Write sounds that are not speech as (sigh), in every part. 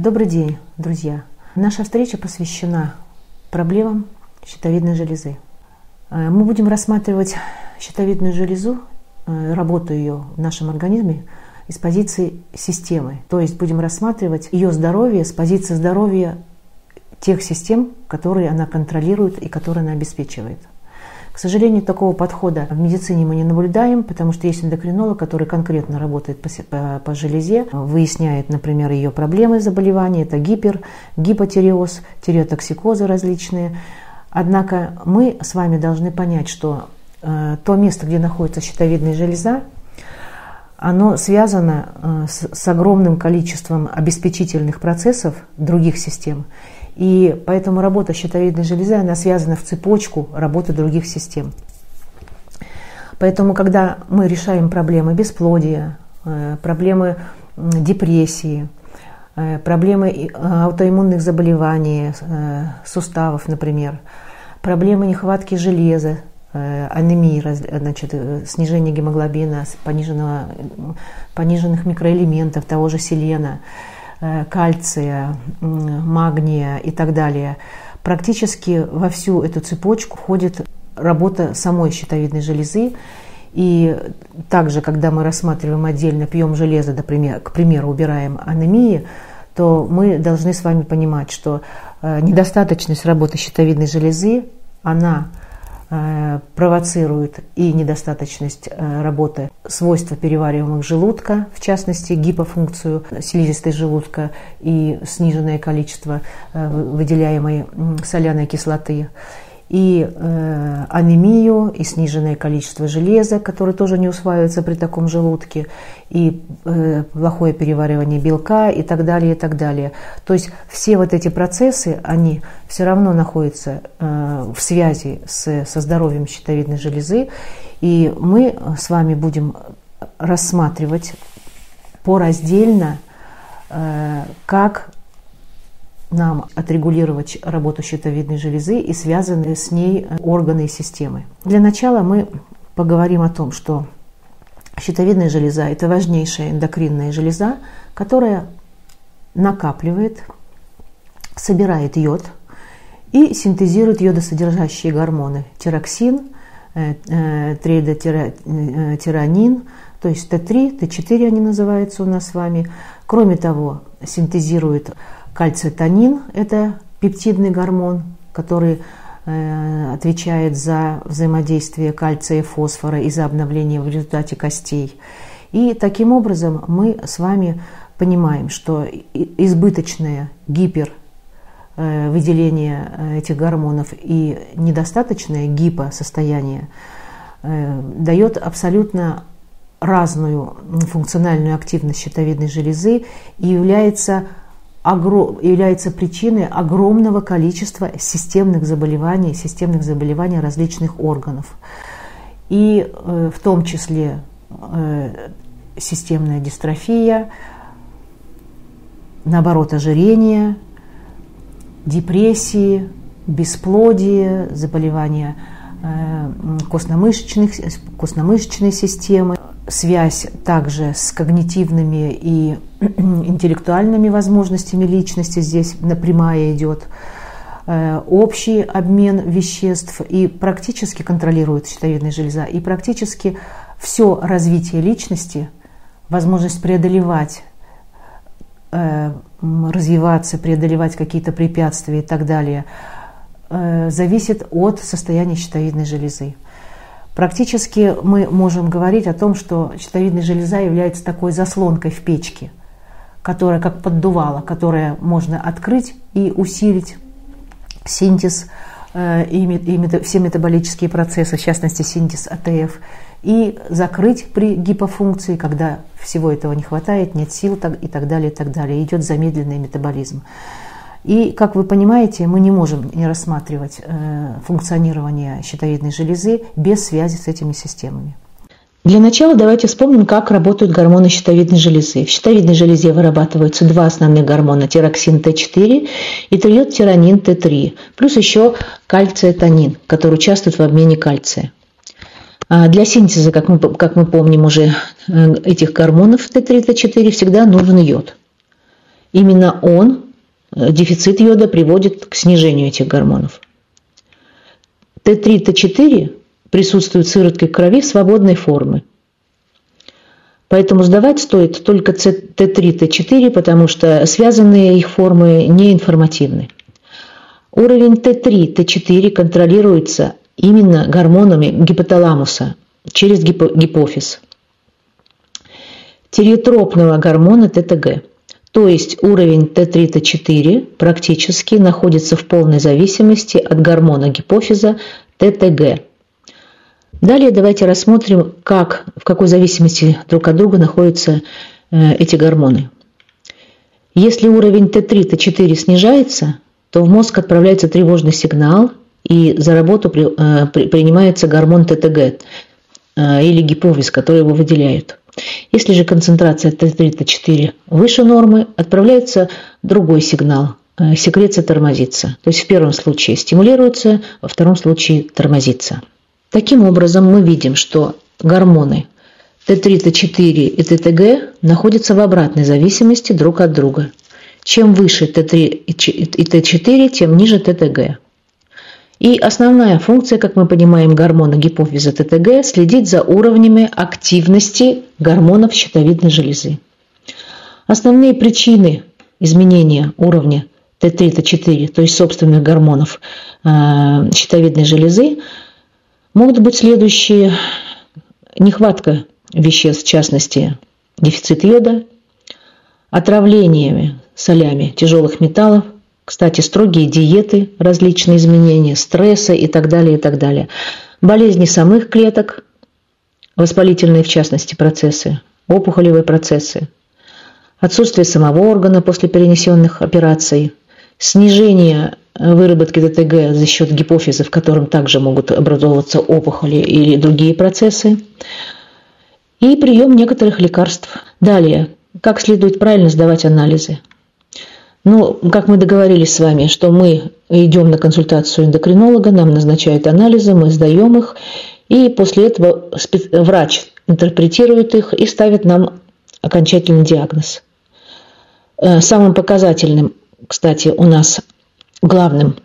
Добрый день, друзья! Наша встреча посвящена проблемам щитовидной железы. Э, мы будем рассматривать щитовидную железу, э, работу ее в нашем организме из позиции системы. То есть будем рассматривать ее здоровье с позиции здоровья тех систем, которые она контролирует и которые она обеспечивает. К сожалению, такого подхода в медицине мы не наблюдаем, потому что есть эндокринолог, который конкретно работает по, по, по железе, выясняет, например, ее проблемы заболевания, это гипер, гипотиреоз, тиреотоксикозы различные. Однако мы с вами должны понять, что э, то место, где находится щитовидная железа, оно связано э, с, с огромным количеством обеспечительных процессов других систем. И поэтому работа щитовидной железы, она связана в цепочку работы других систем. Поэтому, когда мы решаем проблемы бесплодия, э, проблемы депрессии, э, проблемы э, аутоиммунных заболеваний, суставов, например, проблемы нехватки железа, анемии, значит, снижение гемоглобина, пониженного, пониженных микроэлементов, того же селена – кальция, магния и так далее. Практически во всю эту цепочку входит работа самой щитовидной железы. И также, когда мы рассматриваем отдельно, пьем железо, например, к примеру, убираем анемии, то мы должны с вами понимать, что э, недостаточность работы щитовидной железы, она Э, провоцирует и недостаточность э, работы свойства перевариваемых желудка, в частности гипофункцию слизистой желудка и сниженное количество э, выделяемой соляной кислоты и э, анемию, и сниженное количество железа, которое тоже не усваивается при таком желудке, и э, плохое переваривание белка и так далее, и так далее. То есть все вот эти процессы, они все равно находятся э, в связи с, со здоровьем щитовидной железы, и мы с вами будем рассматривать пораздельно, э, как нам отрегулировать работу щитовидной железы и связанные с ней органы и системы. Для начала мы поговорим о том, что щитовидная железа – это важнейшая эндокринная железа, которая накапливает, собирает йод и синтезирует йодосодержащие гормоны – тироксин, э, э, трейдотиранин, э, то есть Т3, Т4 они называются у нас с вами. Кроме того, синтезирует Кальцитонин – это пептидный гормон, который э, отвечает за взаимодействие кальция и фосфора и за обновление в результате костей. И таким образом мы с вами понимаем, что избыточное гипер э, выделение э, этих гормонов и недостаточное гипосостояние дает абсолютно разную функциональную активность щитовидной железы и является является причиной огромного количества системных заболеваний, системных заболеваний различных органов. И э, в том числе э, системная дистрофия, наоборот, ожирение, депрессии, бесплодие, заболевания э, костно-мышечной системы, связь также с когнитивными и (clears throat) интеллектуальными возможностями личности здесь напрямая идет, э, общий обмен веществ и практически контролирует щитовидная железа, и практически все развитие личности, возможность преодолевать, э, развиваться, преодолевать какие-то препятствия и так далее, э, зависит от состояния щитовидной железы. Практически мы можем говорить о том, что щитовидная железа является такой заслонкой в печке, которая как поддувала, которая можно открыть и усилить синтез э, и все метаболические процессы, в частности синтез АТФ, и закрыть при гипофункции, когда всего этого не хватает, нет сил и так далее, и так далее. Идет замедленный метаболизм. И, как вы понимаете, мы не можем не рассматривать э, функционирование щитовидной железы без связи с этими системами. Для начала давайте вспомним, как работают гормоны щитовидной железы. В щитовидной железе вырабатываются два основных гормона – тироксин Т4 и триод-тиранин Т3, плюс еще кальциотонин, который участвует в обмене кальция. А для синтеза, как мы, как мы помним уже, э, этих гормонов Т3 Т4 всегда нужен йод. именно он, дефицит йода, приводит к снижению этих гормонов. Т3, Т4 присутствуют в сыворотке крови в свободной форме. Поэтому сдавать стоит только Т3, Т4, потому что связанные их формы не информативны. Уровень Т3, Т4 контролируется именно гормонами гипоталамуса через гипофиз. Тиреотропного гормона ТТГ. То есть уровень Т3, Т4 практически находится в полной зависимости от гормона гипофиза ТТГ. Далее давайте рассмотрим, как, в какой зависимости друг от друга находятся э, эти гормоны. Если уровень Т3, Т4 снижается, то в мозг отправляется тревожный сигнал, и за работу при, э, при, принимается гормон ТТГ э, или гипофиз, который его выделяют. Если же концентрация Т3, Т4 выше нормы, отправляется другой сигнал, э, секреция тормозится. То есть в первом случае стимулируется, во втором случае тормозится. Таким образом, мы видим, что гормоны Т3, Т4 и ТТГ находятся в обратной зависимости друг от друга. Чем выше Т3 и Т4, тем ниже ТТГ. И основная функция, как мы понимаем, гормона гипофиза ТТГ – следить за уровнями активности гормонов щитовидной железы. Основные причины изменения уровня Т3, Т4, то есть собственных гормонов э, щитовидной железы, могут быть следующие. Нехватка веществ, в частности, дефицит йода, отравлениями солями тяжелых металлов, кстати, строгие диеты, различные изменения, стресса и так далее, и так далее. Болезни самых клеток, воспалительные в частности процессы, опухолевые процессы, отсутствие самого органа после перенесенных операций, снижение выработки ДТГ за счет гипофиза, в котором также могут образовываться опухоли или другие процессы, и прием некоторых лекарств. Далее, как следует правильно сдавать анализы. Ну, как мы договорились с вами, что мы идем на консультацию эндокринолога, нам назначают анализы, мы сдаем их, и после этого врач интерпретирует их и ставит нам окончательный диагноз. Э, самым показательным, кстати, у нас главным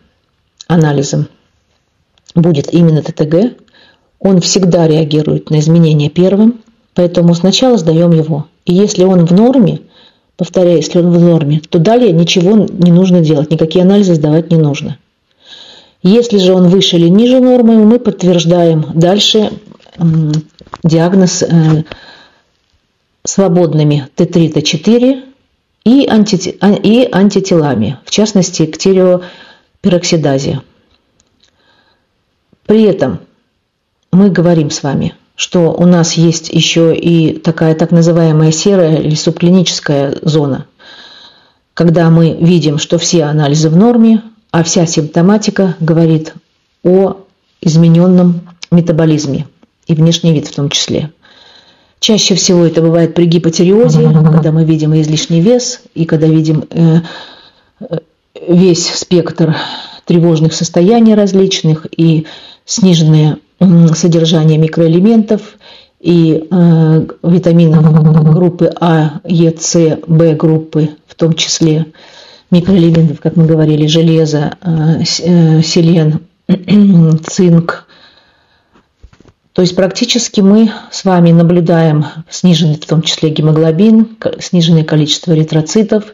анализом будет именно ТТГ. Он всегда реагирует на изменения первым, поэтому сначала сдаем его. И если он в норме – повторяю, если он в норме, то далее ничего не нужно делать, никакие анализы сдавать не нужно. Если же он выше или ниже нормы, мы подтверждаем дальше диагноз э, свободными Т3, Т4 и, анти, а, и антителами, в частности, к тиреопероксидазе. При этом мы говорим с вами – что у нас есть еще и такая так называемая серая или субклиническая зона, когда мы видим, что все анализы в норме, а вся симптоматика говорит о измененном метаболизме и внешний вид в том числе. Чаще всего это бывает при гипотериозе, когда мы видим излишний вес, и когда видим э, э, весь спектр тревожных состояний различных и сниженные содержание микроэлементов и э, витаминов группы А, Е, С, В группы, в том числе микроэлементов, как мы говорили, железо, э, э селен, (clears throat) цинк. То есть практически мы с вами наблюдаем сниженный в том числе гемоглобин, сниженное количество эритроцитов,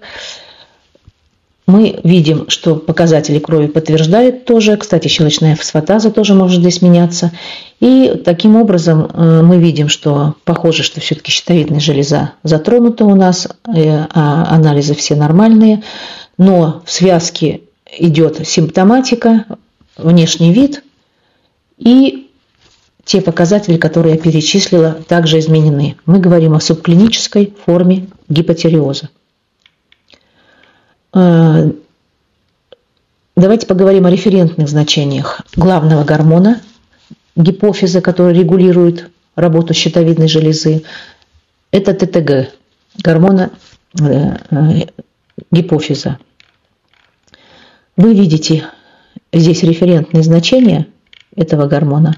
мы видим, что показатели крови подтверждают тоже. Кстати, щелочная фосфатаза тоже может здесь меняться. И таким образом э, мы видим, что похоже, что все-таки щитовидная железа затронута у нас, э, а анализы все нормальные. Но в связке идет симптоматика, внешний вид и те показатели, которые я перечислила, также изменены. Мы говорим о субклинической форме гипотериоза. Э, давайте поговорим о референтных значениях главного гормона гипофиза, который регулирует работу щитовидной железы. Это ТТГ, гормона э, э, гипофиза. Вы видите здесь референтные значения этого гормона,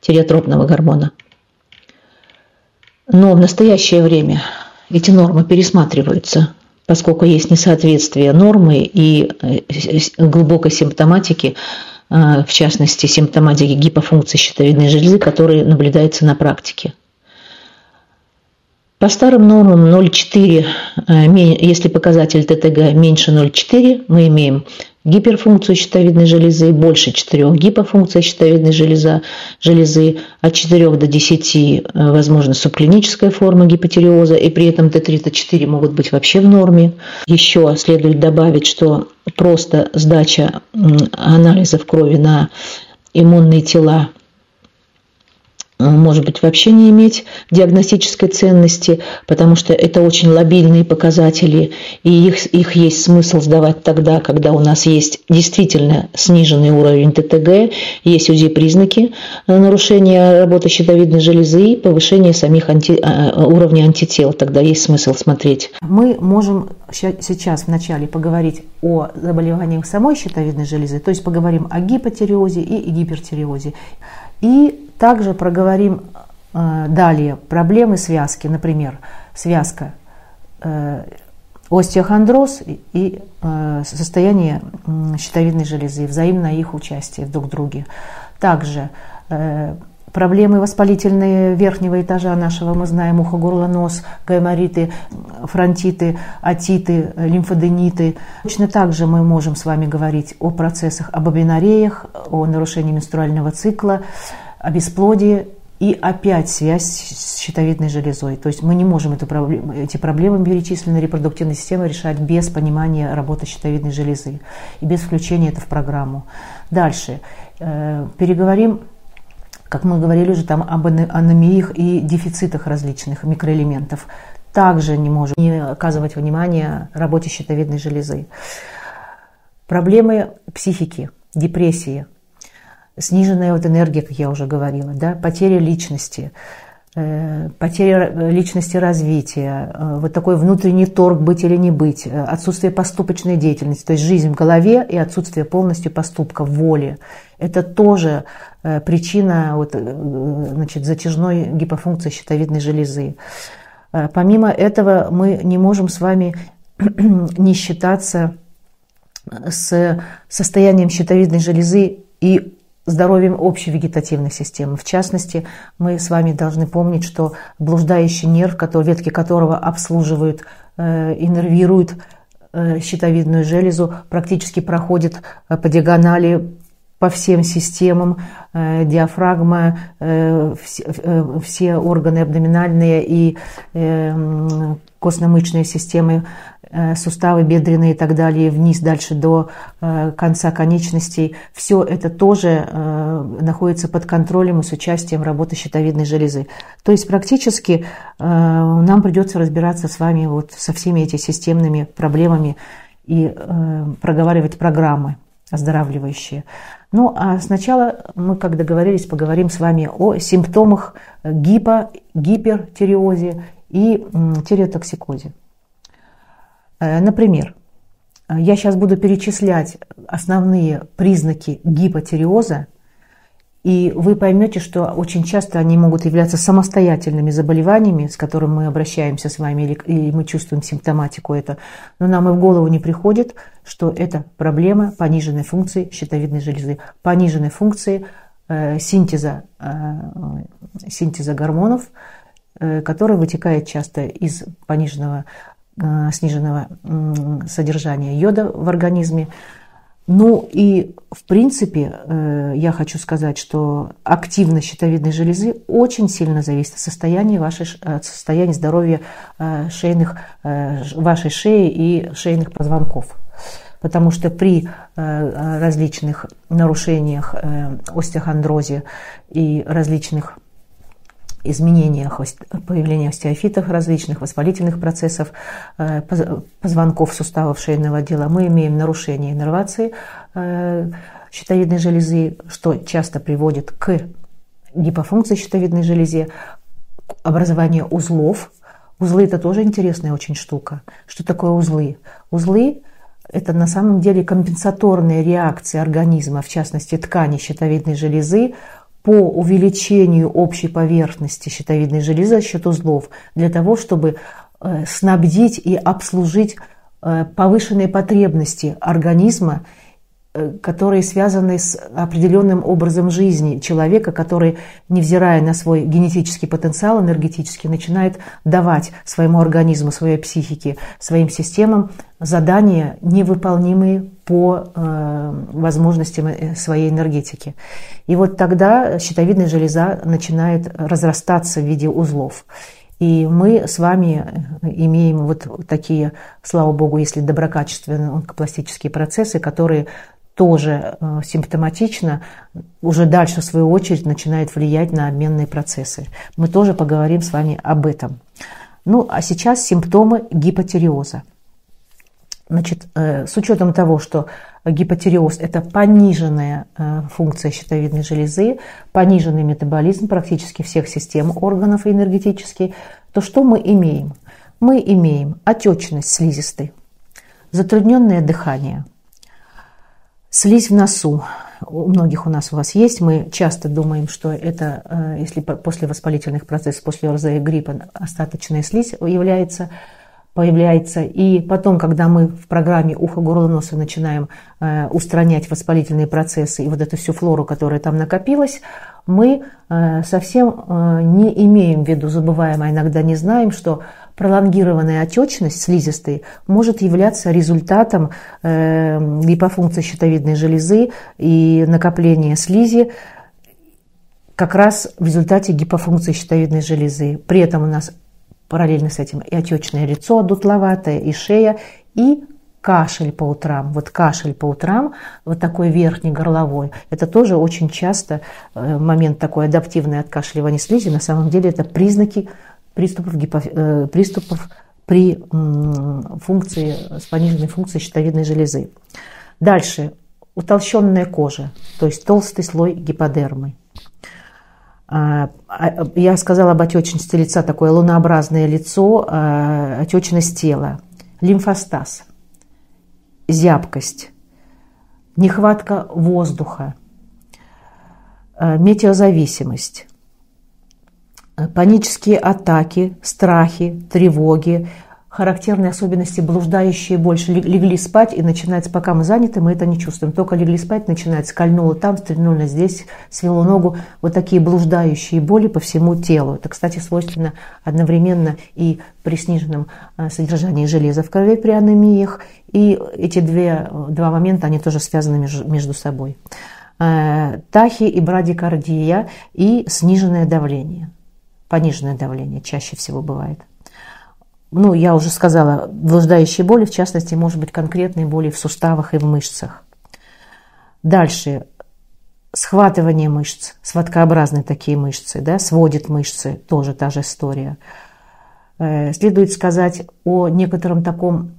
тиреотропного гормона. Но в настоящее время эти нормы пересматриваются поскольку есть несоответствие нормы и глубокой симптоматики, в частности, симптоматики гипофункции щитовидной железы, которые наблюдаются на практике. По старым нормам 0,4, если показатель ТТГ меньше 0,4, мы имеем гиперфункцию щитовидной железы, больше 4 гипофункция щитовидной железы, железы, от 4 до 10 э, возможно субклиническая форма гипотериоза, и при этом Т3, Т4 могут быть вообще в норме. Еще следует добавить, что просто сдача анализов крови на иммунные тела может быть, вообще не иметь диагностической ценности, потому что это очень лобильные показатели, и их, их есть смысл сдавать тогда, когда у нас есть действительно сниженный уровень ТТГ, есть УЗИ-признаки нарушения работы щитовидной железы и повышения самих анти, э, уровня антител. Тогда есть смысл смотреть. Мы можем сейчас вначале поговорить о заболеваниях самой щитовидной железы, то есть поговорим о гипотериозе и гипертериозе. И также проговорим э, далее проблемы связки, например, связка э, остеохондроз и э, состояние щитовидной железы, взаимное их участие друг в друге. Также проблемы воспалительные верхнего этажа нашего, мы знаем, ухо, горло, нос, гаймориты, фронтиты, атиты, лимфодениты. Точно так же мы можем с вами говорить о процессах, об абинореях, о нарушении менструального цикла, о бесплодии и опять связь с щитовидной железой. То есть мы не можем эту проблему, эти проблемы перечисленной репродуктивной системы решать без понимания работы щитовидной железы и без включения это в программу. Дальше. Э, переговорим, как мы говорили уже там об анемиях и дефицитах различных микроэлементов. Также не можем не оказывать внимания работе щитовидной железы. Проблемы психики, депрессии – сниженная вот энергия, как я уже говорила, да, потеря личности, потеря э, личности развития, э, вот такой внутренний торг быть или не быть, отсутствие поступочной деятельности, то есть жизнь в голове и отсутствие полностью поступка, воли. Это тоже причина вот, значит, затяжной гипофункции щитовидной железы. Помимо этого мы не можем с вами (clears throat) не считаться с состоянием щитовидной железы и здоровьем общей вегетативной системы. В частности, мы с вами должны помнить, что блуждающий нерв, который, ветки которого обслуживают э, и нервируют э, щитовидную железу, практически проходит э, по диагонали по всем системам, э, диафрагма, э, все, все органы абдоминальные и э, костно-мышечные системы суставы бедренные и так далее, вниз дальше до э, конца конечностей. Все это тоже э, находится под контролем и с участием работы щитовидной железы. То есть практически нам придется разбираться с вами вот со всеми этими системными проблемами и проговаривать программы оздоравливающие. Ну, а сначала мы, как договорились, поговорим с вами о симптомах гипо, гипертиреозе и тиреотоксикозе. Э, например, я сейчас буду перечислять основные признаки гипотиреоза, и вы поймете, что очень часто они могут являться самостоятельными заболеваниями, с которыми мы обращаемся с вами, или мы чувствуем симптоматику это. Но нам и в голову не приходит, что это проблема пониженной функции щитовидной железы, пониженной функции э, синтеза, э, синтеза гормонов, э, который вытекает часто из пониженного Э, сниженного содержания йода в организме. Ну и в принципе э, я хочу сказать, что активность щитовидной железы очень сильно зависит от состояния, вашей, от состояния здоровья э, шейных, вашей шеи и шейных позвонков. Потому что при различных нарушениях остеохондрозе и различных изменениях, появления остеофитов различных, воспалительных процессов, э, позвонков суставов шейного отдела, мы имеем нарушение иннервации э, щитовидной железы, что часто приводит к гипофункции щитовидной железы, к образованию узлов. Узлы – это тоже интересная очень штука. Что такое узлы? Узлы – это на самом деле компенсаторные реакции организма, в частности ткани щитовидной железы, по увеличению общей поверхности щитовидной железы за счет узлов, для того, чтобы э, снабдить и обслужить э, повышенные потребности организма которые связаны с определенным образом жизни человека, который, невзирая на свой генетический потенциал энергетический, начинает давать своему организму, своей психике, своим системам задания, невыполнимые по э, возможностям э, своей энергетики. И вот тогда щитовидная железа начинает разрастаться в виде узлов. И мы с вами имеем вот такие, слава богу, если доброкачественные онкопластические процессы, которые тоже э, симптоматично, уже дальше, в свою очередь, начинает влиять на обменные процессы. Мы тоже поговорим с вами об этом. Ну, а сейчас симптомы гипотериоза. Значит, э, с учетом того, что гипотериоз – это пониженная э, функция щитовидной железы, пониженный метаболизм практически всех систем органов энергетических, то что мы имеем? Мы имеем отечность слизистой, затрудненное дыхание – Слизь в носу. У многих у нас у вас есть. Мы часто думаем, что это, э, если после воспалительных процессов, после ОРЗ и гриппа остаточная слизь является, появляется. И потом, когда мы в программе ухо, горло, носа начинаем э, устранять воспалительные процессы и вот эту всю флору, которая там накопилась, мы э, совсем не имеем в виду, забываем, а иногда не знаем, что пролонгированная отечность слизистой может являться результатом э, гипофункции щитовидной железы и накопления слизи как раз в результате гипофункции щитовидной железы. При этом у нас параллельно с этим и отечное лицо дутловатое, и шея, и кашель по утрам. Вот кашель по утрам, вот такой верхний горловой, это тоже очень часто э, момент такой адаптивный откашливания слизи. На самом деле это признаки приступов, гипо, э, приступов при функции, с пониженной функцией щитовидной железы. Дальше. Утолщенная кожа, то есть толстый слой гиподермы. А, а, я сказала об отечности лица, такое лунообразное лицо, а, отечность тела, лимфостаз, зябкость, нехватка воздуха, метеозависимость, панические атаки, страхи, тревоги, характерные особенности, блуждающие больше легли спать и начинается, пока мы заняты, мы это не чувствуем. Только легли спать, начинается, скольнуло там, стрельнуло здесь, свело ногу. Вот такие блуждающие боли по всему телу. Это, кстати, свойственно одновременно и при сниженном а, содержании железа в крови при анемиях. И эти две, два момента, они тоже связаны между собой. Э, тахи и брадикардия и сниженное давление – пониженное давление чаще всего бывает. Ну, я уже сказала, блуждающие боли, в частности, может быть, конкретные боли в суставах и в мышцах. Дальше. Схватывание мышц, сводкообразные такие мышцы, да, сводит мышцы, тоже та же история. Э, следует сказать о некотором таком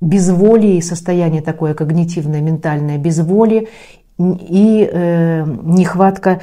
безволии, состояние такое когнитивное, ментальное безволие и э, нехватка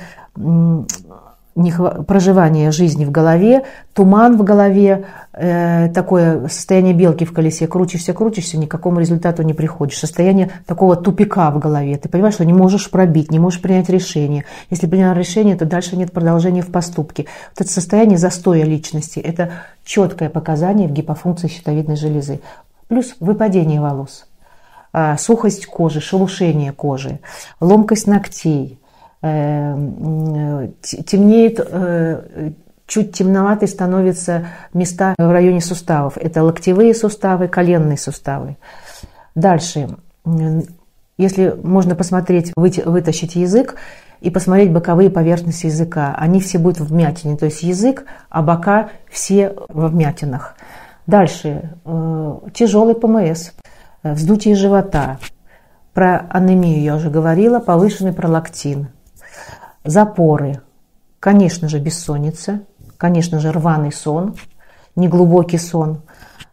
проживание жизни в голове, туман в голове, э, такое состояние белки в колесе, крутишься, крутишься, ни к какому результату не приходишь. Состояние такого тупика в голове. Ты понимаешь, что не можешь пробить, не можешь принять решение. Если принял решение, то дальше нет продолжения в поступке. Вот это состояние застоя личности – это четкое показание в гипофункции щитовидной железы. Плюс выпадение волос, а, сухость кожи, шелушение кожи, ломкость ногтей – темнеет, э, чуть темноватый становятся места в районе суставов. Это локтевые суставы, коленные суставы. Дальше, если можно посмотреть, вытащить язык и посмотреть боковые поверхности языка, они все будут в вмятине, то есть язык, а бока все во вмятинах. Дальше, э, тяжелый ПМС, вздутие живота. Про анемию я уже говорила, повышенный пролактин – запоры, конечно же, бессонница, конечно же, рваный сон, неглубокий сон.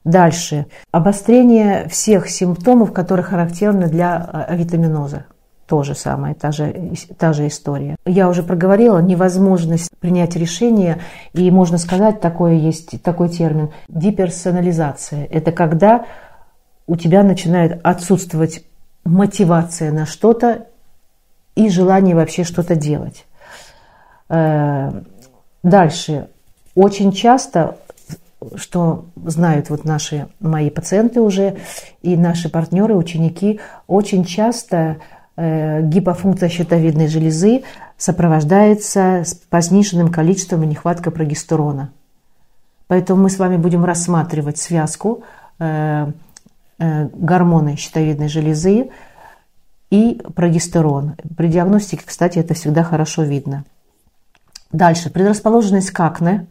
Дальше. Обострение всех симптомов, которые характерны для э, витаминоза. То же самое, та же, та же история. Я уже проговорила невозможность принять решение, и можно сказать, такое есть такой термин – деперсонализация. Это когда у тебя начинает отсутствовать мотивация на что-то, и желание вообще что-то делать. Э, дальше. Очень часто что знают вот наши мои пациенты уже и наши партнеры, ученики, очень часто э, гипофункция щитовидной железы сопровождается с пониженным количеством и нехваткой прогестерона. Поэтому мы с вами будем рассматривать связку э, гормоны щитовидной железы и прогестерон. При диагностике, кстати, это всегда хорошо видно. Дальше, предрасположенность к акне.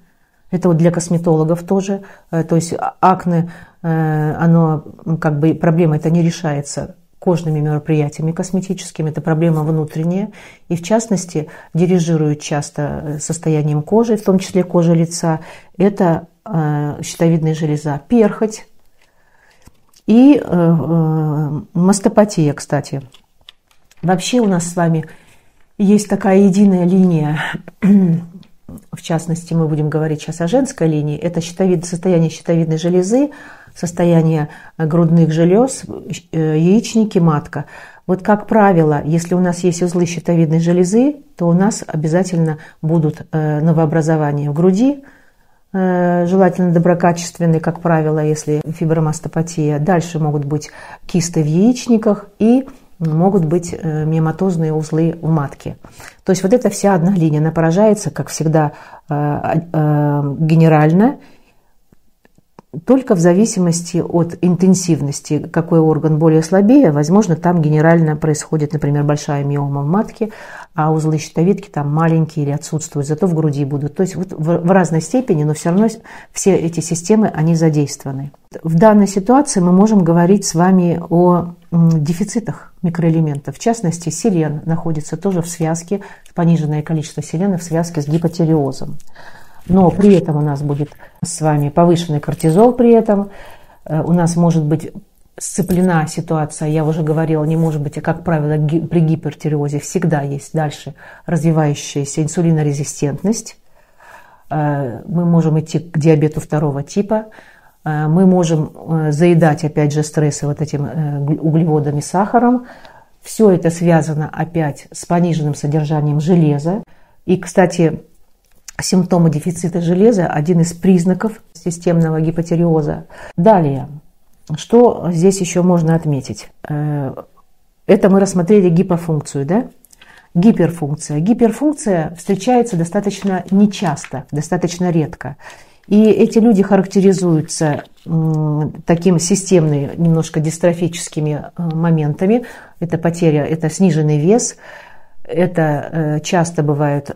Это вот для косметологов тоже. Э, то есть акне, э, оно как бы проблема это не решается кожными мероприятиями косметическими, это проблема внутренняя, и в частности дирижирует часто э, состоянием кожи, в том числе кожи лица, это щитовидная железа, перхоть и мастопатия, кстати. Вообще у нас с вами есть такая единая линия, (clears throat) в частности, мы будем говорить сейчас о женской линии, это щитовид, состояние щитовидной железы, состояние грудных желез, э, яичники, матка. Вот как правило, если у нас есть узлы щитовидной железы, то у нас обязательно будут э, новообразования в груди, э, желательно доброкачественные, как правило, если фибромастопатия. Дальше могут быть кисты в яичниках и могут быть э, миоматозные узлы в матке. То есть вот эта вся одна линия, она поражается, как всегда, э, э, генерально, только в зависимости от интенсивности, какой орган более слабее, возможно, там генерально происходит, например, большая миома в матке, а узлы щитовидки там маленькие или отсутствуют, зато в груди будут. То есть вот в, в разной степени, но все равно все эти системы, они задействованы. В данной ситуации мы можем говорить с вами о дефицитах микроэлементов. В частности, селен находится тоже в связке, пониженное количество селена в связке с гипотиреозом. Но при этом у нас будет с вами повышенный кортизол при этом, э, у нас может быть сцеплена ситуация, я уже говорила, не может быть, а как правило при гипертиреозе всегда есть дальше развивающаяся инсулинорезистентность. Э, мы можем идти к диабету второго типа, мы можем э, заедать, опять же, стрессы вот этим углеводами, сахаром. Все это связано опять с пониженным содержанием железа. И, кстати, симптомы дефицита железа – один из признаков системного гипотиреоза. Далее, что здесь еще можно отметить? Э, это мы рассмотрели гипофункцию, да? Гиперфункция. Гиперфункция встречается достаточно нечасто, достаточно редко. И эти люди характеризуются таким системными, немножко дистрофическими э, моментами. Это потеря, это сниженный вес, это э, часто бывают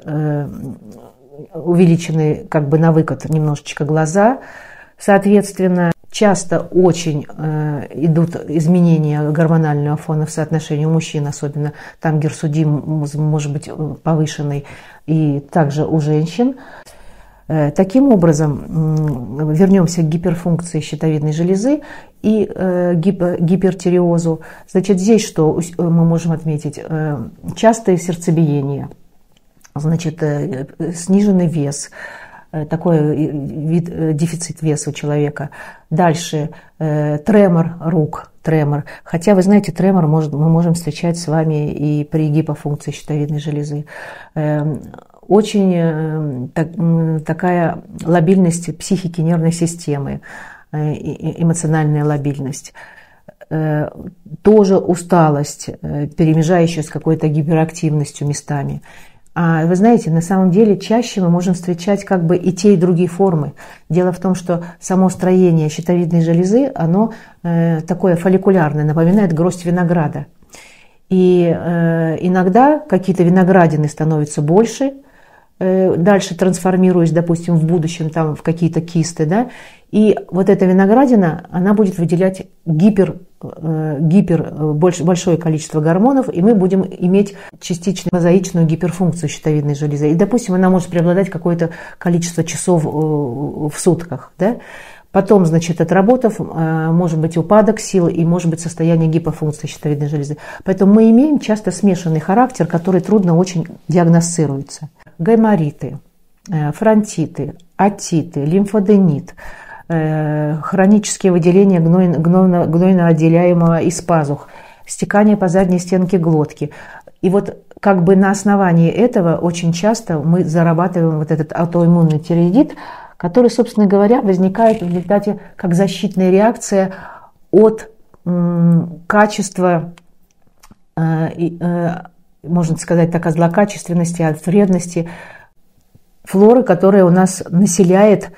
увеличенные как бы на выкат немножечко глаза, Соответственно, часто очень э, идут изменения гормонального фона в соотношении у мужчин, особенно там герсудим может быть повышенный, и также у женщин. Э, таким образом, вернемся к гиперфункции щитовидной железы и э, гипертиреозу. Значит, здесь что мы можем отметить? Э, частое сердцебиение, значит, сниженный вес, Э, такой э, вид, э, дефицит веса у человека. Дальше тремор рук, тремор. Хотя, вы знаете, тремор может, мы можем встречать с вами и при гипофункции щитовидной железы. Очень так, такая лобильность психики нервной системы, эмоциональная лобильность тоже усталость, перемежающая с какой-то гиперактивностью местами. А вы знаете, на самом деле чаще мы можем встречать как бы и те, и другие формы. Дело в том, что само строение щитовидной железы, оно э, такое фолликулярное, напоминает гроздь винограда. И э, иногда какие-то виноградины становятся больше, э, дальше трансформируясь, допустим, в будущем там в какие-то кисты, да, и вот эта виноградина, она будет выделять гипер Э, гипер, э, большое количество гормонов, и мы будем иметь частично мозаичную гиперфункцию щитовидной железы. И, допустим, она может преобладать какое-то количество часов э, в сутках. Да? Потом, значит, отработав, может быть упадок сил и может быть состояние гипофункции щитовидной железы. Поэтому мы имеем часто смешанный характер, который трудно очень диагностируется. Гаймориты, фронтиты, атиты, лимфоденит – Э, хронические выделения гнойно, гнойно отделяемого из пазух, стекание по задней стенке глотки. И вот как бы на основании этого очень часто мы зарабатываем вот этот аутоиммунный тиреидит, которые, собственно говоря, возникают в результате как защитная реакция от качества, можно сказать так, от злокачественности, от вредности флоры, которая у нас населяет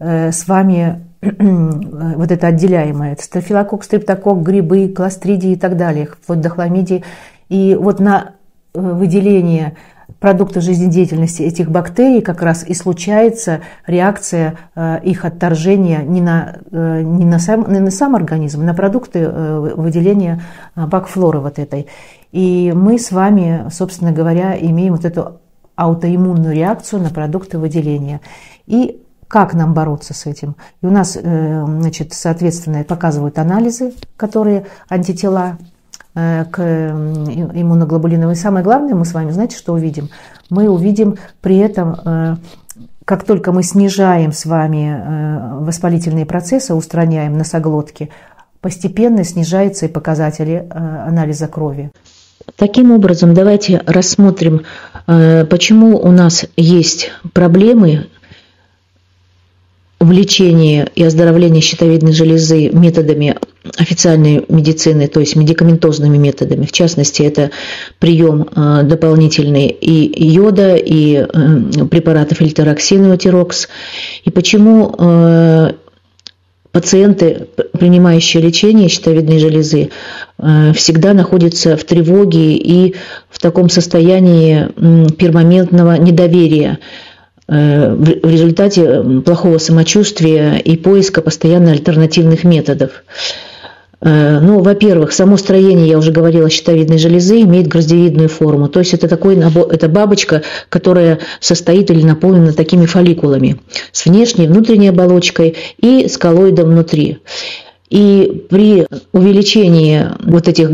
с вами вот это отделяемое. Это стафилококк, стрептокок, грибы, кластридии и так далее, вплоть до хламидии. И вот на э, выделение продукта жизнедеятельности этих бактерий как раз и случается реакция э, их отторжения не на, э, не на, сам, не на сам организм, а на продукты выделения бакфлоры вот этой. И мы с вами, собственно говоря, имеем вот эту аутоиммунную реакцию на продукты выделения. И как нам бороться с этим. И у нас, э, значит, соответственно, показывают анализы, которые антитела э, к иммуноглобулинам. И самое главное, мы с вами, знаете, что увидим? Мы увидим при этом, э, как только мы снижаем с вами воспалительные процессы, устраняем носоглотки, постепенно снижаются и показатели анализа крови. Таким образом, давайте рассмотрим, почему у нас есть проблемы в лечении и оздоровлении щитовидной железы методами официальной медицины, то есть медикаментозными методами. В частности, это прием э, дополнительный и йода, и э, препаратов эльтероксин и. И почему э, пациенты, принимающие лечение щитовидной железы, всегда находятся в тревоге и в таком состоянии пермоментного недоверия в результате плохого самочувствия и поиска постоянно альтернативных методов. Э, ну, во-первых, само строение, я уже говорила, щитовидной железы имеет гроздевидную форму. То есть это такой это бабочка, которая состоит или наполнена такими фолликулами с внешней, внутренней оболочкой и с коллоидом внутри. И при увеличении вот этих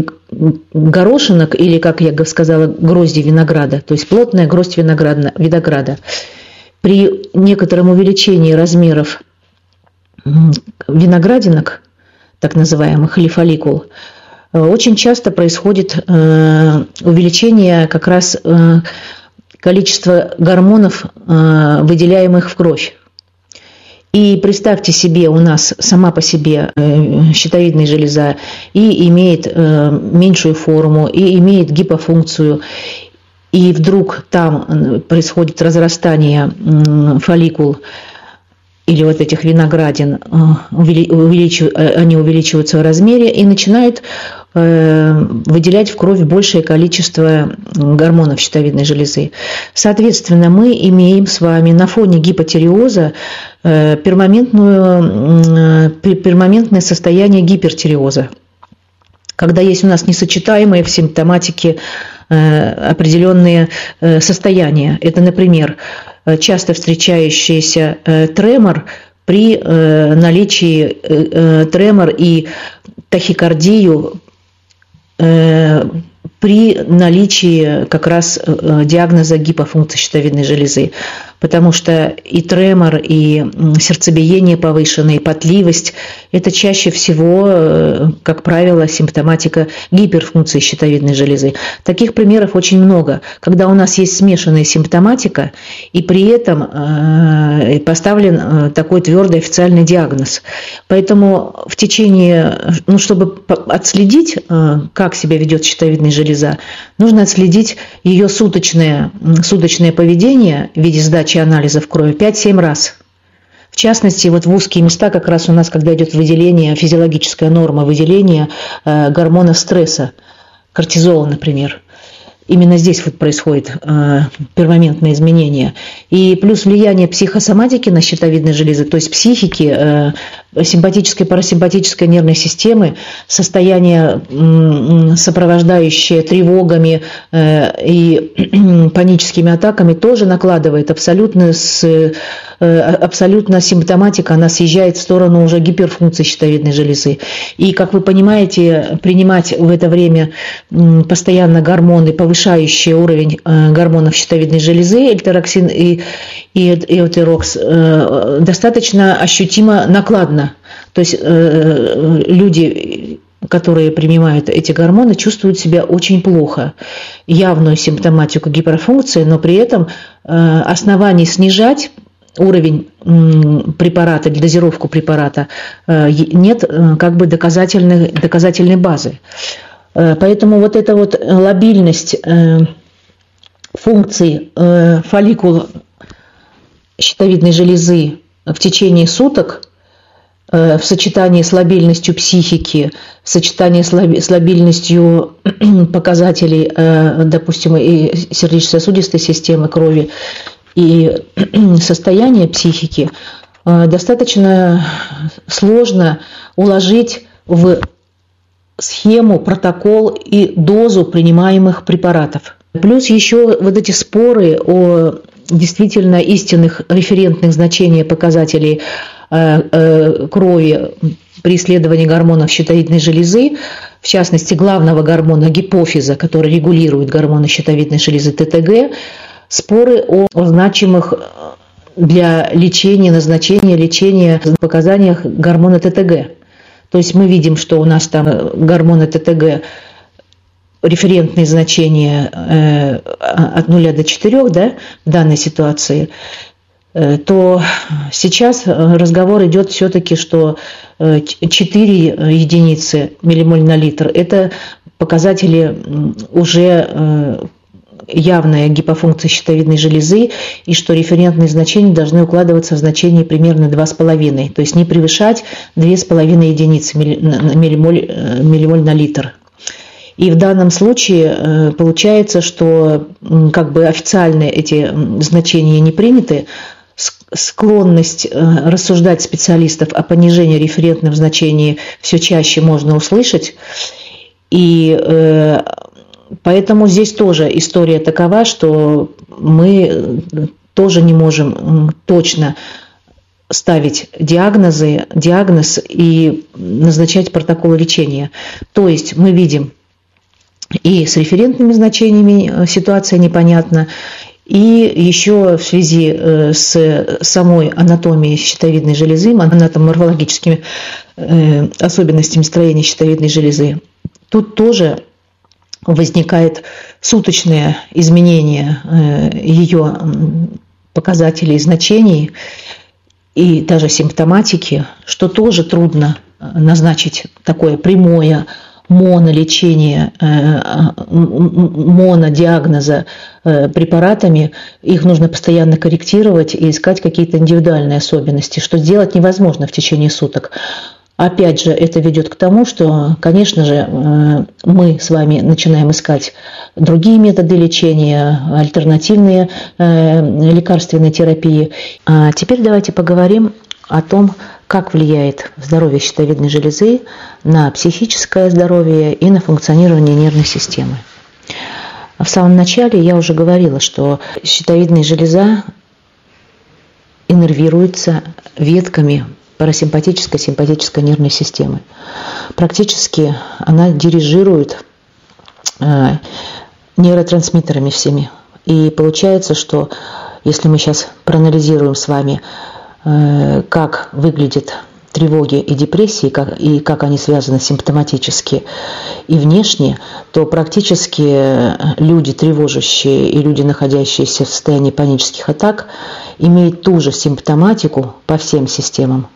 горошинок, или, как я сказала, грозди винограда, то есть плотная гроздь винограда, винограда при некотором увеличении размеров виноградинок, так называемых, или фолликул, э, очень часто происходит э, увеличение как раз э, количества гормонов, выделяемых в кровь. И представьте себе, у нас сама по себе щитовидная железа и имеет меньшую форму, и имеет гипофункцию, и вдруг там происходит разрастание фолликул или вот этих виноградин, э, э, они увеличиваются в размере и начинают э, выделять в кровь большее количество гормонов щитовидной железы. Соответственно, мы имеем с вами на фоне гипотериоза пермоментную, пермоментное состояние гипертиреоза, когда есть у нас несочетаемые в симптоматике определенные э, состояния. Это, например, э, часто встречающийся тремор при наличии тремор и тахикардию при наличии как раз диагноза гипофункции щитовидной железы потому что и тремор, и сердцебиение повышенное, и потливость – это чаще всего, э, как правило, симптоматика гиперфункции щитовидной железы. Таких примеров очень много, когда у нас есть смешанная симптоматика, и при этом э, поставлен э, такой твердый официальный диагноз. Поэтому в течение, ну, чтобы отследить, как себя ведет щитовидная железа, нужно отследить ее суточное, суточное поведение в виде сдачи сдачи анализов крови 5-7 раз. В частности, вот в узкие места как раз у нас, когда идет выделение, физиологическая норма выделения э, гормона стресса, кортизола, например. Именно здесь вот происходит э, пермоментное изменение. И плюс влияние психосоматики на щитовидной железы, то есть психики, э, симпатической и парасимпатической нервной системы, состояние, сопровождающее тревогами э, и (clears throat) паническими атаками, тоже накладывает абсолютно, с, э, абсолютно симптоматика, она съезжает в сторону уже гиперфункции щитовидной железы. И, как вы понимаете, принимать в это время постоянно гормоны, повышающие уровень э, гормонов щитовидной железы, эльтероксин и, и эутерокс, достаточно ощутимо накладно то есть э, люди, которые принимают эти гормоны, чувствуют себя очень плохо. Явную симптоматику гиперфункции, но при этом э, оснований снижать уровень препарата, дозировку препарата, нет как бы доказательной, доказательной базы. Поэтому вот эта вот лобильность функций фолликула щитовидной железы в течение суток Э, в сочетании с лобильностью психики, в сочетании с лобильностью (clears throat) показателей, э, допустим, и сердечно-сосудистой системы крови, и (clears throat) состояния психики, э, достаточно сложно уложить в схему, протокол и дозу принимаемых препаратов. Плюс еще вот эти споры о действительно истинных референтных значениях показателей Э, э, крови при исследовании гормонов щитовидной железы, в частности главного гормона гипофиза, который регулирует гормоны щитовидной железы ТТГ, споры о значимых для лечения, назначения лечения показаниях гормона ТТГ. То есть мы видим, что у нас там гормоны ТТГ референтные значения э, от 0 до 4 да, в данной ситуации – Э, то сейчас э, разговор идет все-таки, что 4 э, единицы миллимоль на литр – это показатели уже явная гипофункция щитовидной железы, и что референтные значения должны укладываться в значение примерно 2,5, то есть не превышать 2,5 единицы миллимоль, миллимоль на литр. И в данном случае получается, что как бы официальные эти значения не приняты, склонность э, рассуждать специалистов о понижении референтных значений все чаще можно услышать. И э, поэтому здесь тоже история такова, что мы тоже не можем точно ставить диагнозы, диагноз и назначать протоколы лечения. То есть мы видим и с референтными значениями э, ситуация непонятна, и еще в связи э, с самой анатомией щитовидной железы, анатоморфологическими э, особенностями строения щитовидной железы, тут тоже возникает суточное изменение э, ее показателей значений и даже симптоматики, что тоже трудно назначить такое прямое монолечения, э, монодиагноза э, препаратами, их нужно постоянно корректировать и искать какие-то индивидуальные особенности, что сделать невозможно в течение суток. Опять же, это ведет к тому, что, конечно же, э, мы с вами начинаем искать другие методы лечения, альтернативные лекарственные терапии. А теперь давайте поговорим о том, как влияет здоровье щитовидной железы на психическое здоровье и на функционирование нервной системы. В самом начале я уже говорила, что щитовидная железа иннервируется ветками парасимпатической симпатической нервной системы. Практически она дирижирует э, нейротрансмиттерами всеми. И получается, что если мы сейчас проанализируем с вами как выглядят тревоги и депрессии, как, и как они связаны симптоматически и внешне, то практически люди, тревожащие и люди, находящиеся в состоянии панических атак, имеют ту же симптоматику по всем системам,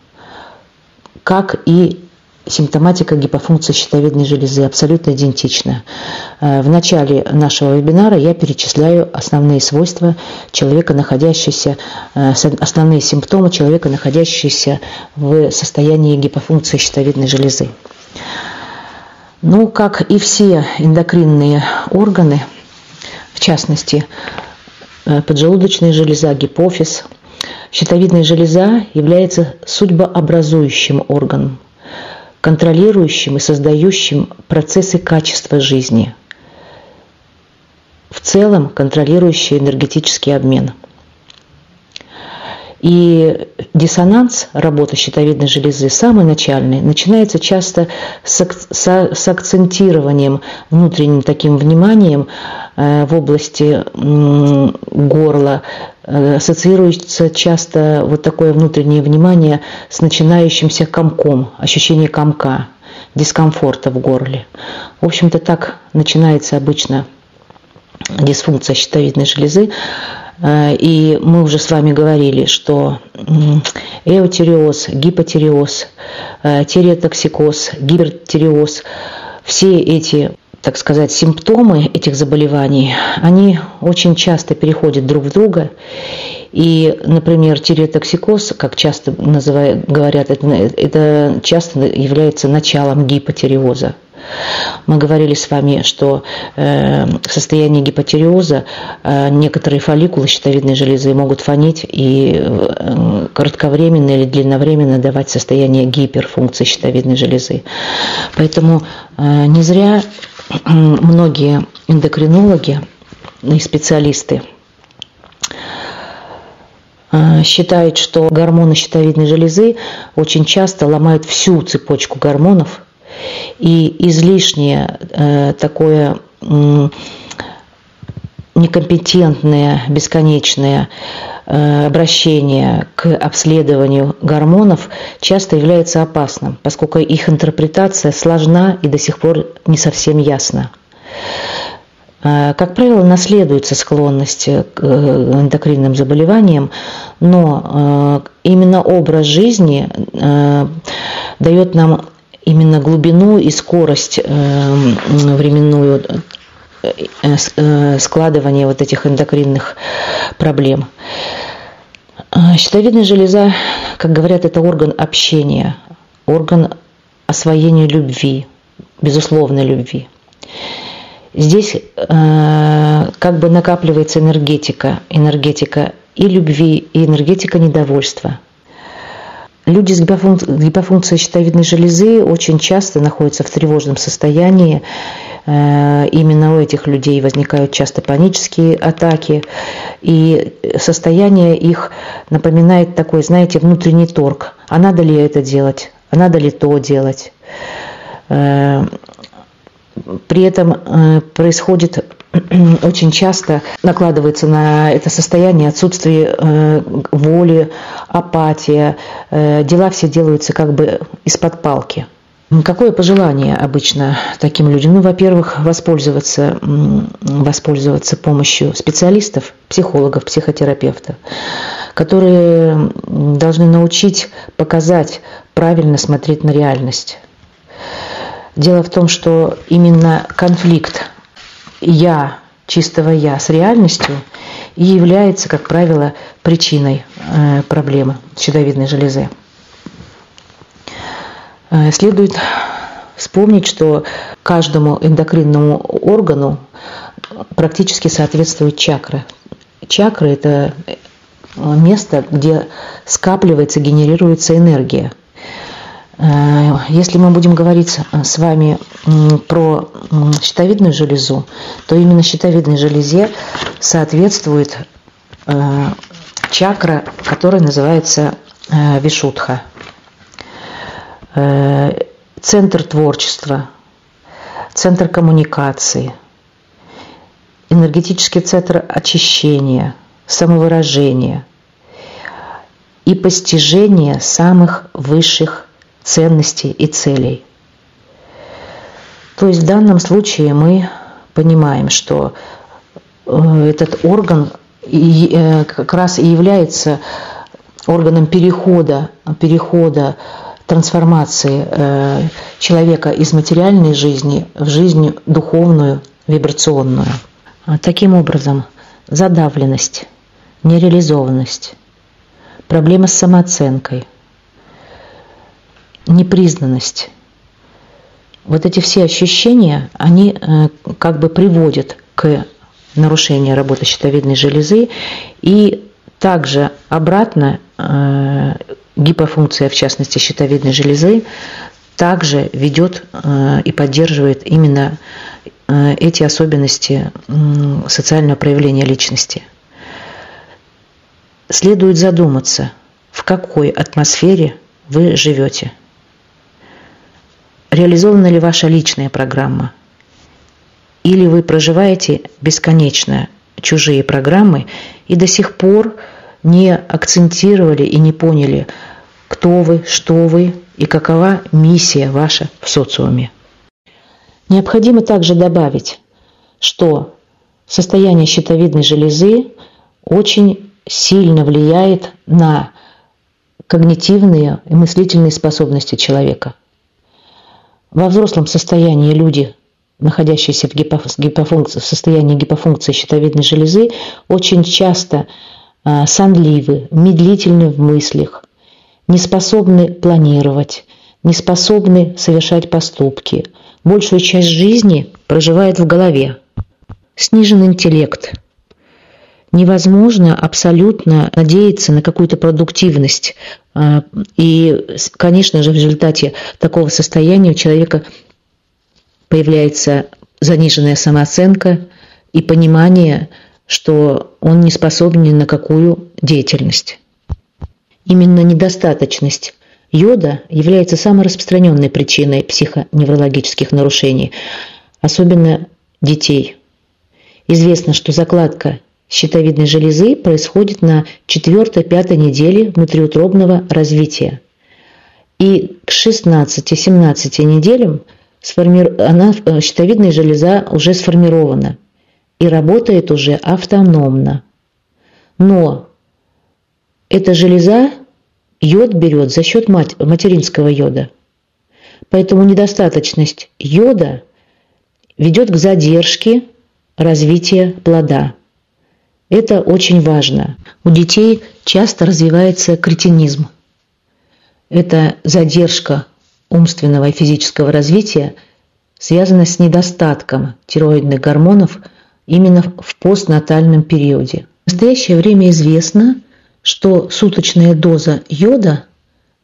как и симптоматика гипофункции щитовидной железы абсолютно идентична. Э, в начале нашего вебинара я перечисляю основные свойства человека, находящегося, э, основные симптомы человека, находящегося в состоянии гипофункции щитовидной железы. Ну, как и все эндокринные органы, в частности, э, поджелудочная железа, гипофиз, щитовидная железа является судьбообразующим органом контролирующим и создающим процессы качества жизни, в целом контролирующий энергетический обмен. И диссонанс работы щитовидной железы, самый начальный, начинается часто с, с, с акцентированием, внутренним таким вниманием э, в области горла, ассоциируется часто вот такое внутреннее внимание с начинающимся комком, ощущение комка, дискомфорта в горле. В общем-то, так начинается обычно дисфункция щитовидной железы. Э, и мы уже с вами говорили, что эотериоз, гипотериоз, э, тиреотоксикоз, гипертиреоз, все эти так сказать, симптомы этих заболеваний, они очень часто переходят друг в друга. И, например, тиреотоксикоз, как часто называют, говорят, это, это часто является началом гипотиреоза. Мы говорили с вами, что э, в состоянии гипотериоза э, некоторые фолликулы щитовидной железы могут фонить и э, кратковременно или длинновременно давать состояние гиперфункции щитовидной железы. Поэтому не зря многие эндокринологи и специалисты считают, что гормоны щитовидной железы очень часто ломают всю цепочку гормонов – и излишнее э, такое э, некомпетентное, бесконечное э, обращение к обследованию гормонов часто является опасным, поскольку их интерпретация сложна и до сих пор не совсем ясна. Э, как правило, наследуется склонность к э, эндокринным заболеваниям, но именно образ жизни дает нам именно глубину и скорость временную э, э, складывания вот этих эндокринных проблем. Э, щитовидная железа, как говорят, это орган общения, орган освоения любви, безусловной любви. Здесь э, как бы накапливается энергетика, энергетика и любви, и энергетика недовольства – Люди с гипофункцией щитовидной железы очень часто находятся в тревожном состоянии. Э, именно у этих людей возникают часто панические атаки. И состояние их напоминает такой, знаете, внутренний торг. А надо ли это делать? А надо ли то делать? Э, при этом э, происходит очень часто накладывается на это состояние отсутствие воли, апатия. Дела все делаются как бы из-под палки. Какое пожелание обычно таким людям? Ну, во-первых, воспользоваться, воспользоваться помощью специалистов, психологов, психотерапевтов, которые должны научить, показать, правильно смотреть на реальность. Дело в том, что именно конфликт я, чистого я с реальностью и является, как правило, причиной э, проблемы щитовидной железы. Э, следует вспомнить, что каждому эндокринному органу практически соответствует чакра. Чакра – это место, где скапливается, генерируется энергия – Э, если мы будем говорить с вами про щитовидную железу, то именно щитовидной железе соответствует э, чакра, которая называется э, Вишудха. Центр творчества, центр коммуникации, энергетический центр очищения, самовыражения и постижения самых высших ценностей и целей. То есть в данном случае мы понимаем, что э, этот орган э, как раз и является органом перехода, перехода трансформации э, человека из материальной жизни в жизнь духовную, вибрационную. Таким образом, задавленность, нереализованность, проблема с самооценкой, непризнанность. Вот эти все ощущения, они э, как бы приводят к нарушению работы щитовидной железы и также обратно э, гипофункция, в частности щитовидной железы, также ведет э, и поддерживает именно эти особенности социального проявления личности. Следует задуматься, в какой атмосфере вы живете – реализована ли ваша личная программа. Или вы проживаете бесконечно чужие программы и до сих пор не акцентировали и не поняли, кто вы, что вы и какова миссия ваша в социуме. Необходимо также добавить, что состояние щитовидной железы очень сильно влияет на когнитивные и мыслительные способности человека. Во взрослом состоянии люди, находящиеся в, гипофункции, в состоянии гипофункции щитовидной железы, очень часто сонливы, медлительны в мыслях, не способны планировать, не способны совершать поступки. Большую часть жизни проживает в голове. Снижен интеллект. Невозможно абсолютно надеяться на какую-то продуктивность. А, и, конечно же, в результате такого состояния у человека появляется заниженная самооценка и понимание, что он не способен ни на какую деятельность. Именно недостаточность йода является самой распространенной причиной психоневрологических нарушений, особенно детей. Известно, что закладка щитовидной железы происходит на 4-5 неделе внутриутробного развития. И к 16-17 неделям она, э, щитовидная железа уже сформирована и работает уже автономно. Но эта железа йод берет за счет материнского йода. Поэтому недостаточность йода ведет к задержке развития плода. Это очень важно. У детей часто развивается кретинизм. Это задержка умственного и физического развития связана с недостатком тироидных гормонов именно в постнатальном периоде. В настоящее время известно, что суточная доза йода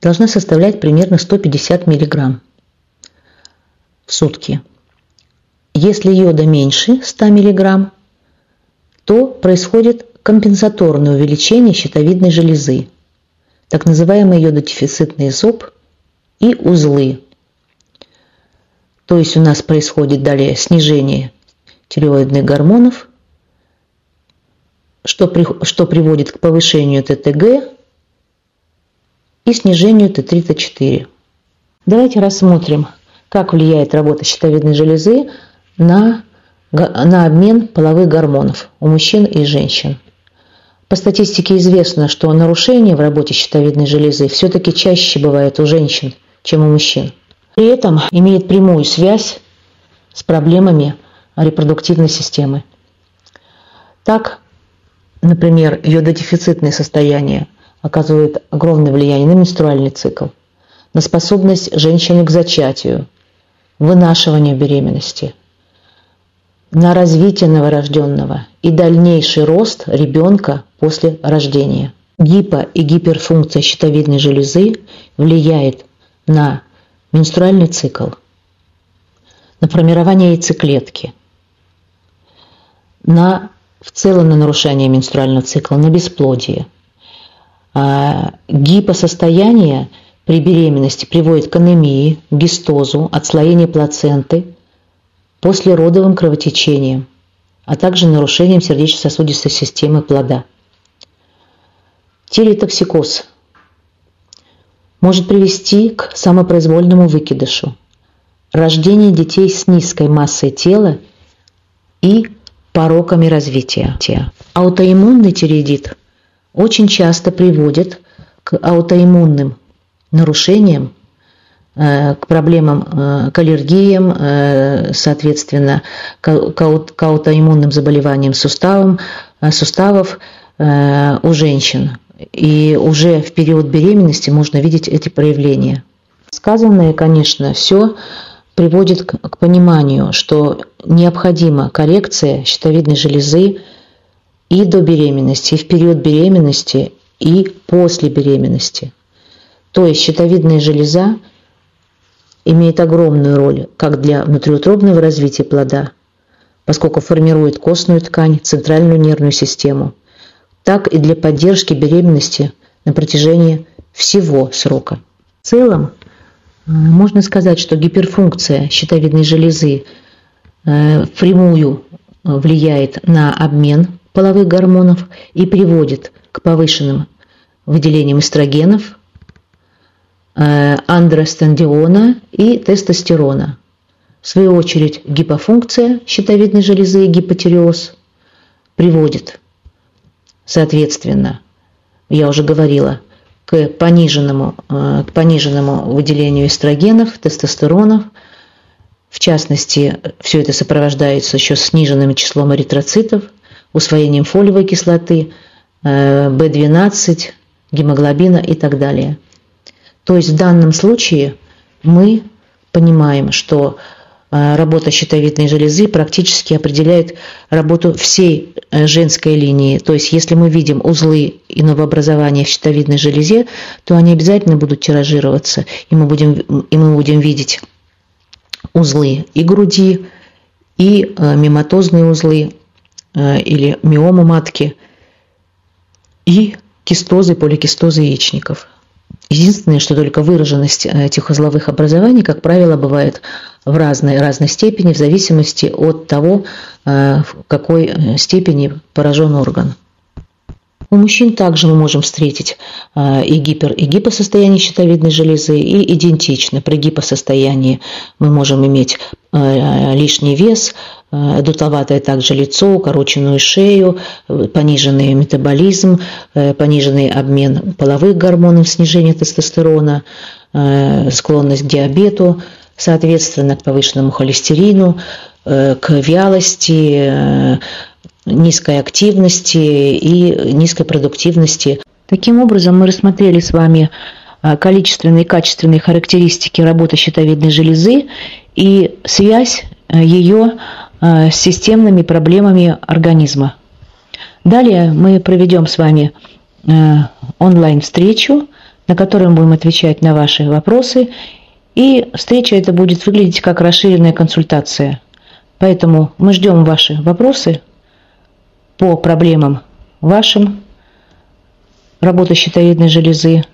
должна составлять примерно 150 мг в сутки. Если йода меньше 100 мг, то происходит компенсаторное увеличение щитовидной железы, так называемый йододефицитный зоб и узлы. То есть у нас происходит далее снижение тиреоидных гормонов, что, при, что приводит к повышению ТТГ и снижению Т3, Т4. Давайте рассмотрим, как влияет работа щитовидной железы на, на обмен половых гормонов у мужчин и женщин. По статистике известно, что нарушения в работе щитовидной железы все-таки чаще бывают у женщин, чем у мужчин. При этом имеет прямую связь с проблемами репродуктивной системы. Так, например, йододефицитное состояние оказывает огромное влияние на менструальный цикл, на способность женщины к зачатию, вынашиванию беременности, на развитие новорожденного и дальнейший рост ребенка после рождения. Гипо- и гиперфункция щитовидной железы влияет на менструальный цикл, на формирование яйцеклетки, на в целом на нарушение менструального цикла, на бесплодие. А гипосостояние при беременности приводит к анемии, гистозу, отслоению плаценты, послеродовым кровотечением, а также нарушением сердечно-сосудистой системы плода. Телетоксикоз может привести к самопроизвольному выкидышу, рождению детей с низкой массой тела и пороками развития. Аутоиммунный тиреидит очень часто приводит к аутоиммунным нарушениям, э, к проблемам, э, к аллергиям, э, соответственно, к аутоиммунным заболеваниям суставом, суставов у женщин. И уже в период беременности можно видеть эти проявления. Сказанное, конечно, все приводит к пониманию, что необходима коррекция щитовидной железы и до беременности, и в период беременности, и после беременности. То есть щитовидная железа имеет огромную роль как для внутриутробного развития плода, поскольку формирует костную ткань, центральную нервную систему, так и для поддержки беременности на протяжении всего срока. В целом, можно сказать, что гиперфункция щитовидной железы э, впрямую влияет на обмен половых гормонов и приводит к повышенным выделениям эстрогенов, э, андростендиона и тестостерона. В свою очередь гипофункция щитовидной железы и гипотиреоз приводит Соответственно, я уже говорила, к пониженному, э, к пониженному выделению эстрогенов, тестостеронов. В частности, все это сопровождается еще сниженным числом эритроцитов, усвоением фолиевой кислоты, В12, э, гемоглобина и так далее. То есть в данном случае мы понимаем, что работа щитовидной железы практически определяет работу всей э, женской линии. То есть если мы видим узлы и новообразования в щитовидной железе, то они обязательно будут тиражироваться, и мы будем, и мы будем видеть узлы и груди, и э, мимотозные узлы, или миому матки, и кистозы, поликистозы яичников. Единственное, что только выраженность э, этих узловых образований, как правило, бывает в разной, разной степени, в зависимости от того, э, в какой э, степени поражен орган. У мужчин также мы можем встретить и гипер, и гипосостояние щитовидной железы, и идентично. При гипосостоянии мы можем иметь лишний вес, Э, дутловатое также лицо, укороченную шею, э, пониженный метаболизм, э, пониженный обмен половых гормонов, снижение тестостерона, склонность к диабету, соответственно, к повышенному холестерину, к вялости, низкой активности и низкой продуктивности. Таким образом, мы рассмотрели с вами количественные и качественные характеристики работы щитовидной железы и связь ее Э, с системными проблемами организма. Далее мы проведем с вами э, онлайн-встречу, на которой мы будем отвечать на ваши вопросы. И встреча это будет выглядеть как расширенная консультация. Поэтому мы ждем ваши вопросы по проблемам вашим, работы щитовидной железы.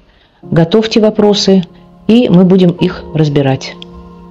Готовьте вопросы, и мы будем их разбирать.